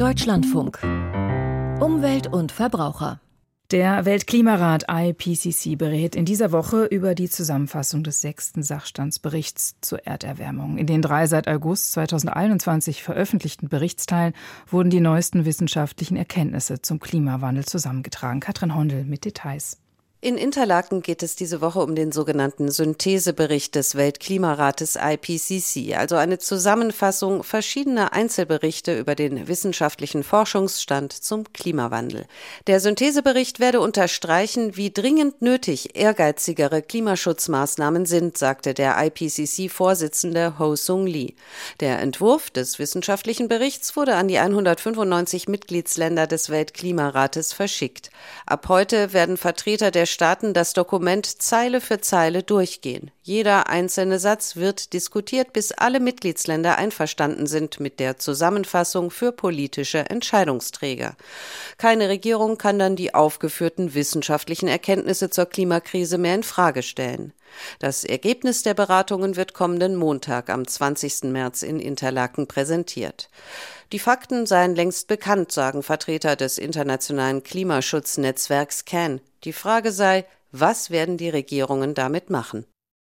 Deutschlandfunk. Umwelt und Verbraucher. Der Weltklimarat IPCC berät in dieser Woche über die Zusammenfassung des sechsten Sachstandsberichts zur Erderwärmung. In den drei seit August 2021 veröffentlichten Berichtsteilen wurden die neuesten wissenschaftlichen Erkenntnisse zum Klimawandel zusammengetragen. Katrin Hondel mit Details. In Interlaken geht es diese Woche um den sogenannten Synthesebericht des Weltklimarates IPCC, also eine Zusammenfassung verschiedener Einzelberichte über den wissenschaftlichen Forschungsstand zum Klimawandel. Der Synthesebericht werde unterstreichen, wie dringend nötig ehrgeizigere Klimaschutzmaßnahmen sind, sagte der IPCC-Vorsitzende Ho Sung Lee. Der Entwurf des wissenschaftlichen Berichts wurde an die 195 Mitgliedsländer des Weltklimarates verschickt. Ab heute werden Vertreter der Staaten das Dokument Zeile für Zeile durchgehen. Jeder einzelne Satz wird diskutiert, bis alle Mitgliedsländer einverstanden sind mit der Zusammenfassung für politische Entscheidungsträger. Keine Regierung kann dann die aufgeführten wissenschaftlichen Erkenntnisse zur Klimakrise mehr in Frage stellen. Das Ergebnis der Beratungen wird kommenden Montag am 20. März in Interlaken präsentiert. Die Fakten seien längst bekannt, sagen Vertreter des internationalen Klimaschutznetzwerks CAN. Die Frage sei, was werden die Regierungen damit machen?